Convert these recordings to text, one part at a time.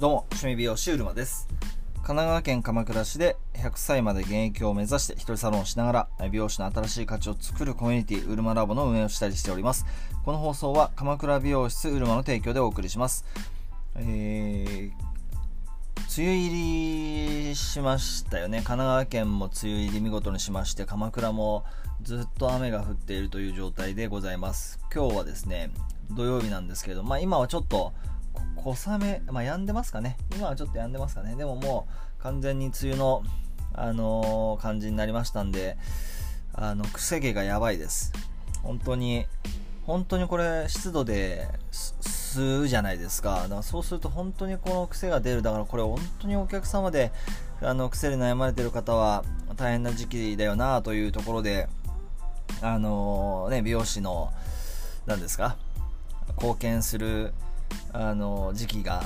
どうも、趣味美容師うるまです。神奈川県鎌倉市で100歳まで現役を目指して一人サロンをしながら美容師の新しい価値を作るコミュニティうるまラボの運営をしたりしております。この放送は鎌倉美容室うるまの提供でお送りします。えー、梅雨入りしましたよね。神奈川県も梅雨入り見事にしまして、鎌倉もずっと雨が降っているという状態でございます。今日はですね、土曜日なんですけれど、まあ今はちょっと小雨、まあ、止んでますかね。今はちょっと止んでますかね。でももう完全に梅雨の、あのー、感じになりましたんで、あの、癖毛がやばいです。本当に、本当にこれ湿度で吸うじゃないですか。だからそうすると本当にこの癖が出る。だからこれ本当にお客様で、あの、癖で悩まれてる方は大変な時期だよなというところで、あのー、ね、美容師の、何ですか貢献するあの時期が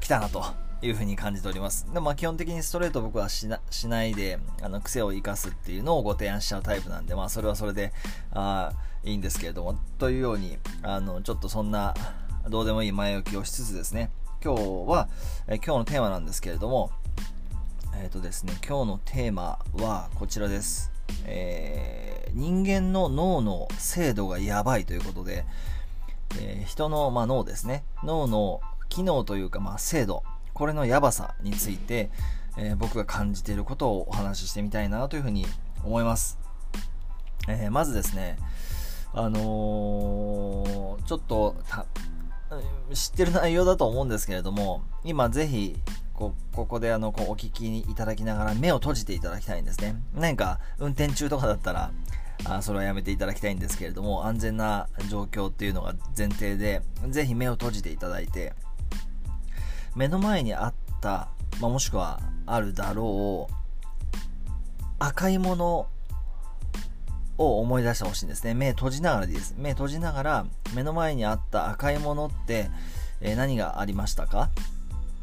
来たなというふうに感じております。でまあ基本的にストレート僕はしないで、あの癖を生かすっていうのをご提案しちゃうタイプなんで、まあそれはそれで、あいいんですけれども、というように、あの、ちょっとそんな、どうでもいい前置きをしつつですね、今日は、え今日のテーマなんですけれども、えっ、ー、とですね、今日のテーマはこちらです。えー、人間の脳の精度がやばいということで、えー、人の、まあ、脳ですね。脳の機能というか、まあ、精度。これのやばさについて、えー、僕が感じていることをお話ししてみたいなというふうに思います。えー、まずですね、あのちょっと知ってる内容だと思うんですけれども、今ぜひ、こここであのこうお聞きいただきながら目を閉じていただきたいんですね。何か運転中とかだったら、あそれはやめていただきたいんですけれども、安全な状況っていうのが前提で、ぜひ目を閉じていただいて、目の前にあった、まあ、もしくはあるだろう、赤いものを思い出してほしいんですね。目閉じながらでいいです。目閉じながら、目の前にあった赤いものって、え、何がありましたか？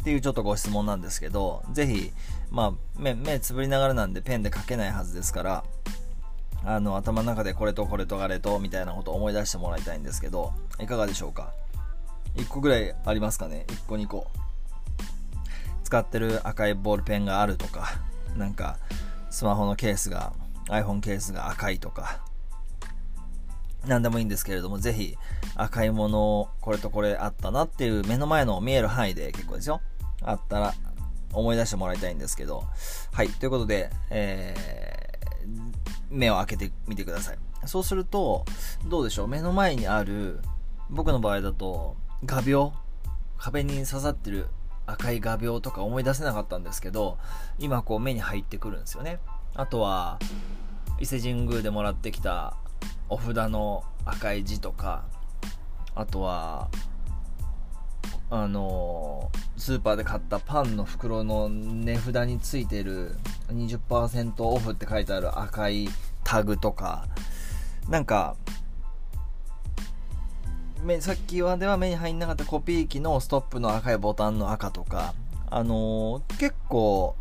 っていうちょっとご質問なんですけど、ぜひ、まあ、目、目つぶりながらなんでペンで書けないはずですから、あの、頭の中でこれとこれとあれと、みたいなことを思い出してもらいたいんですけど、いかがでしょうか ?1 個ぐらいありますかね ?1 個2個。使ってる赤いボールペンがあるとか、なんか、スマホのケースが、iPhone ケースが赤いとか、何でもいいんですけれども、ぜひ赤いものを、これとこれあったなっていう目の前の見える範囲で結構ですよ。あったら思い出してもらいたいんですけど。はい。ということで、えー目を開けてみてください。そうすると、どうでしょう？目の前にある、僕の場合だと、画鋲？壁に刺さってる赤い画鋲とか思い出せなかったんですけど、今こう目に入ってくるんですよね。あとは、伊勢神宮でもらってきたお札の赤い字とか、あとは、あのスーパーで買ったパンの袋の値札についてる20%オフって書いてある赤いタグとか、なんか、さっきはでは目に入んなかったコピー機のストップの赤いボタンの赤とか、あのー、結構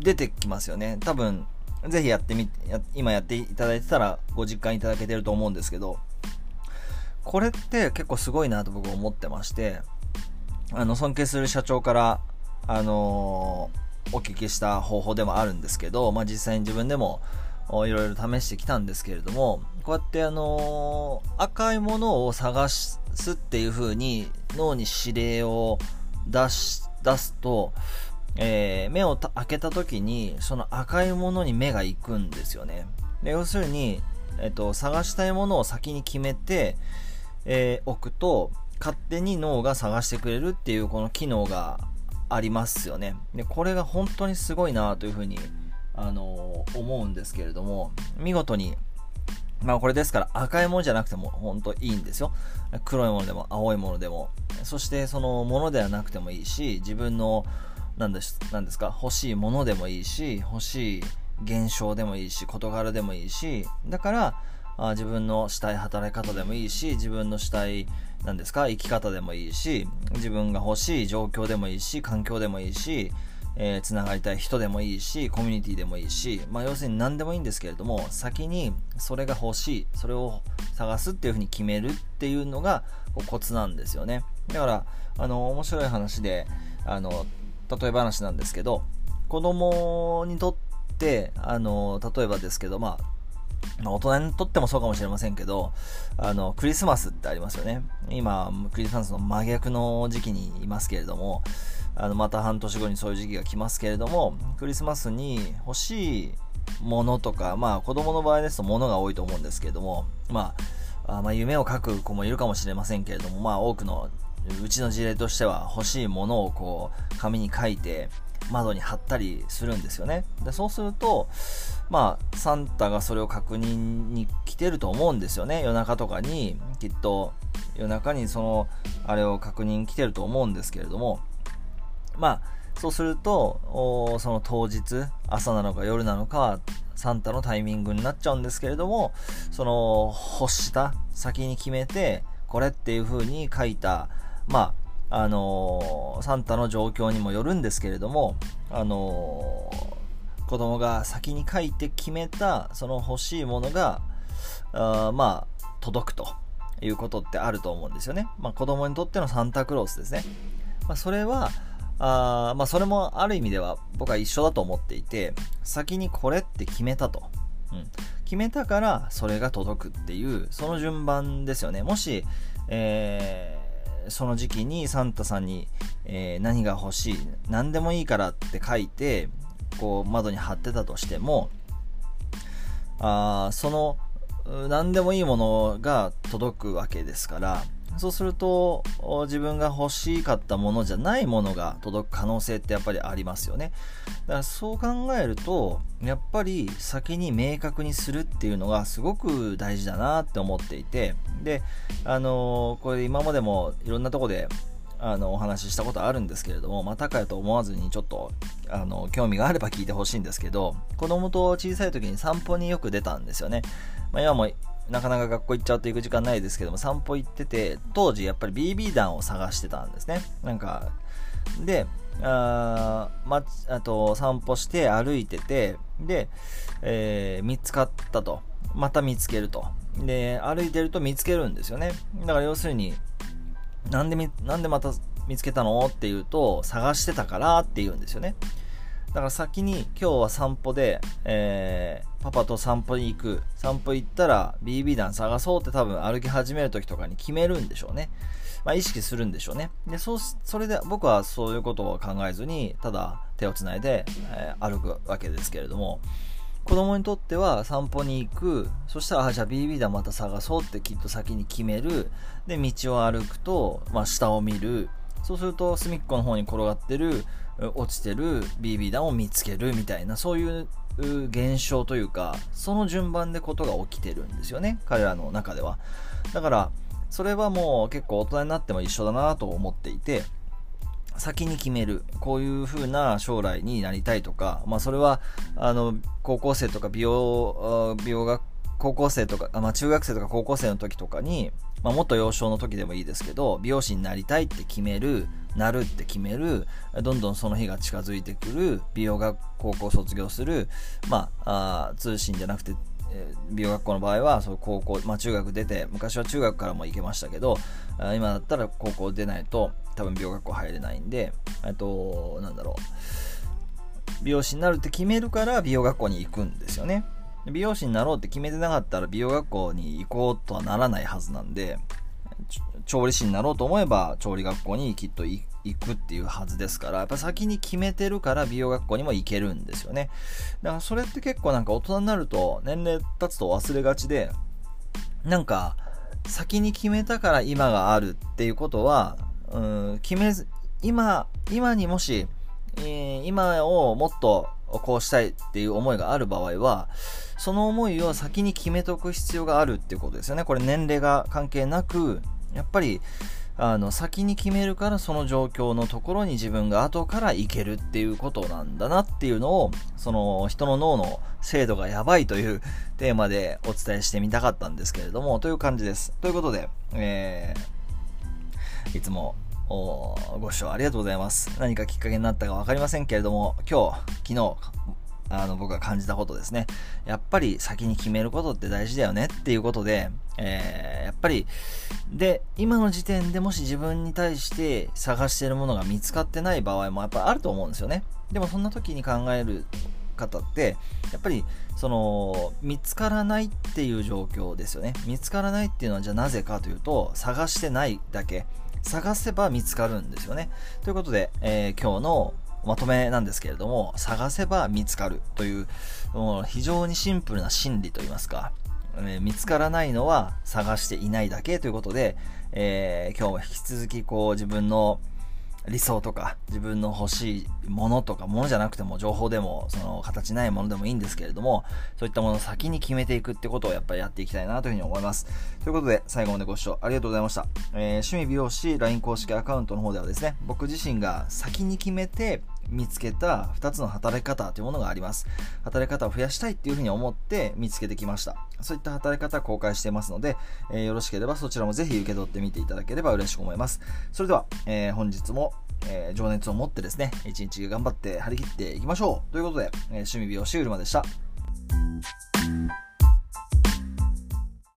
出てきますよね。多分、ぜひやってみ、や今やっていただいてたらご実感いただけてると思うんですけど、これって結構すごいなと僕思ってまして、あの、尊敬する社長から、あのー、お聞きした方法でもあるんですけど、まあ、実際に自分でもいろいろ試してきたんですけれども、こうやってあのー、赤いものを探すっていう風に脳に指令を出し、出すと、えー、目を開けた時にその赤いものに目が行くんですよね。で要するに、えっと、探したいものを先に決めて、えー、置くと勝手に脳が探してくれるっていうこの機能がありますよね。で、これが本当にすごいなというふうに、あのー、思うんですけれども、見事に、まあこれですから赤いものじゃなくても本当いいんですよ。黒いものでも青いものでも。そしてそのものではなくてもいいし、自分の何です、何ですか、欲しいものでもいいし、欲しい現象でもいいし、事柄でもいいし、だから、あ自分のしたい働き方でもいいし、自分のしたい何ですか？生き方でもいいし自分が欲しい状況でもいいし環境でもいいしえー、つながりたい人でもいいし、コミュニティでもいいし、まあ、要するに何でもいいんですけれども、先にそれが欲しい、それを探すっていうふうに決めるっていうのがコツなんですよね。だから、あの、面白い話で、あの、例え話なんですけど、子供にとって、あの、例えばですけど、まあ、大人にとってもそうかもしれませんけど、あの、クリスマスってありますよね。今、クリスマスの真逆の時期にいますけれども、あの、また半年後にそういう時期が来ますけれども、クリスマスに欲しいものとか、まあ子供の場合ですと物が多いと思うんですけれども、まあ、あまあ夢を書く子もいるかもしれませんけれども、まあ多くのうちの事例としては欲しいものをこう紙に書いて窓に貼ったりするんですよね。でそうすると、まあ、サンタがそれを確認に来てると思うんですよね。夜中とかに、きっと夜中にその、あれを確認来てると思うんですけれども、まあ、そうすると、その当日、朝なのか夜なのか、サンタのタイミングになっちゃうんですけれども、その、欲した先に決めて、これっていう風に書いた、まあ、の、サンタの状況にもよるんですけれども、あのー、子供が先に書いて決めた、その欲しいものが、あまあ、届くということってあると思うんですよね。まあ、子供にとってのサンタクロースですね。まあ、それは、あまあ、それもある意味では僕は一緒だと思っていて、先にこれって決めたと。うん、決めたからそれが届くっていう、その順番ですよね。もし、えー、その時期にサンタさんに、えー、何が欲しい、何でもいいからって書いて、こう窓に貼ってたとしても、あその何でもいいものが届くわけですから、そうすると、自分が欲しかったものじゃないものが届く可能性ってやっぱりありますよね。だからそう考えると、やっぱり先に明確にするっていうのがすごく大事だなって思っていて、で、あのー、これ今までもいろんなとこであのお話ししたことあるんですけれども、まあ、高やと思わずにちょっとあの興味があれば聞いてほしいんですけど子供と小さい時に散歩によく出たんですよね、まあ、今もなかなか学校行っちゃうと行く時間ないですけども、散歩行ってて、当時やっぱり BB 弾を探してたんですね。なんか、で、あま、あと散歩して歩いてて、で、えー、見つかったと。また見つけると。で、歩いてると見つけるんですよね。だから要するに、なんでなんでまた見つけたの？って言うと、探してたからって言うんですよね。だから先に今日は散歩で、えー、パパと散歩に行く。散歩行ったら BB 弾探そうって多分歩き始める時とかに決めるんでしょうね。まあ意識するんでしょうね。で、そう、それで僕はそういうことを考えずに、ただ手をつないで、えー、歩くわけですけれども、子供にとっては散歩に行く。そしたら、あ、じゃあ BB 弾また探そうってきっと先に決める。で、道を歩くと、まあ下を見る。そうすると隅っこの方に転がってる落ちてる BB 弾を見つけるみたいなそういう現象というかその順番でことが起きてるんですよね彼らの中ではだからそれはもう結構大人になっても一緒だなと思っていて先に決める。こういう風な将来になりたいとか、まあそれは、あの、高校生とか美容、美容学高校生とか、まあ、中学生とか高校生の時とかに、まあ、もっと幼少の時でもいいですけど、美容師になりたいって決める、なるって決める、どんどんその日が近づいてくる、美容学高校卒業する、まあ、あ通信じゃなくて、美容学校の場合は、そう高校、まあ、中学出て、昔は中学からも行けましたけど、今だったら高校出ないと、多分美容学校入れないんで、えっと、なんだろう。美容師になるって決めるから美容学校に行くんですよね。美容師になろうって決めてなかったら美容学校に行こうとはならないはずなんで、調理師になろうと思えば調理学校にきっと行くっていうはずですから、やっぱ先に決めてるから美容学校にも行けるんですよね。だからそれって結構なんか大人になると年齢経つと忘れがちで、なんか先に決めたから今があるっていうことは、うん、決めず、今、今にもし、えー、今をもっとこうしたいっていう思いがある場合は、その思いを先に決めとく必要があるっていうことですよね。これ年齢が関係なく、やっぱり、あの、先に決めるからその状況のところに自分が後から行けるっていうことなんだなっていうのを、その人の脳の精度がやばいというテーマでお伝えしてみたかったんですけれども、という感じです。ということで、えー、いつもご視聴ありがとうございます。何かきっかけになったか分かりませんけれども、今日、昨日、あの僕が感じたことですね。やっぱり先に決めることって大事だよねっていうことで、えー、やっぱり、で、今の時点でもし自分に対して探してるものが見つかってない場合もやっぱあると思うんですよね。でもそんな時に考える方って、やっぱり、その、見つからないっていう状況ですよね。見つからないっていうのはじゃあなぜかというと、探してないだけ。探せば見つかるんですよね。ということで、えー、今日のまとめなんですけれども、探せば見つかるという、もう非常にシンプルな心理といいますか、えー、見つからないのは探していないだけということで、えー、今日も引き続きこう自分の理想とか自分の欲しいものとかものじゃなくても情報でもその形ないものでもいいんですけれどもそういったものを先に決めていくってことをやっぱりやっていきたいなというふうに思います。ということで最後までご視聴ありがとうございました、えー、趣味美容師 LINE 公式アカウントの方ではですね僕自身が先に決めて見つけた2つの働き方というものがあります。働き方を増やしたいっていうふうに思って見つけてきました。そういった働き方公開していますので、えー、よろしければそちらもぜひ受け取ってみていただければ嬉しく思います。それでは、えー、本日も、えー、情熱を持ってですね、一日頑張って張り切っていきましょうということで、え趣味美容師うるまでした。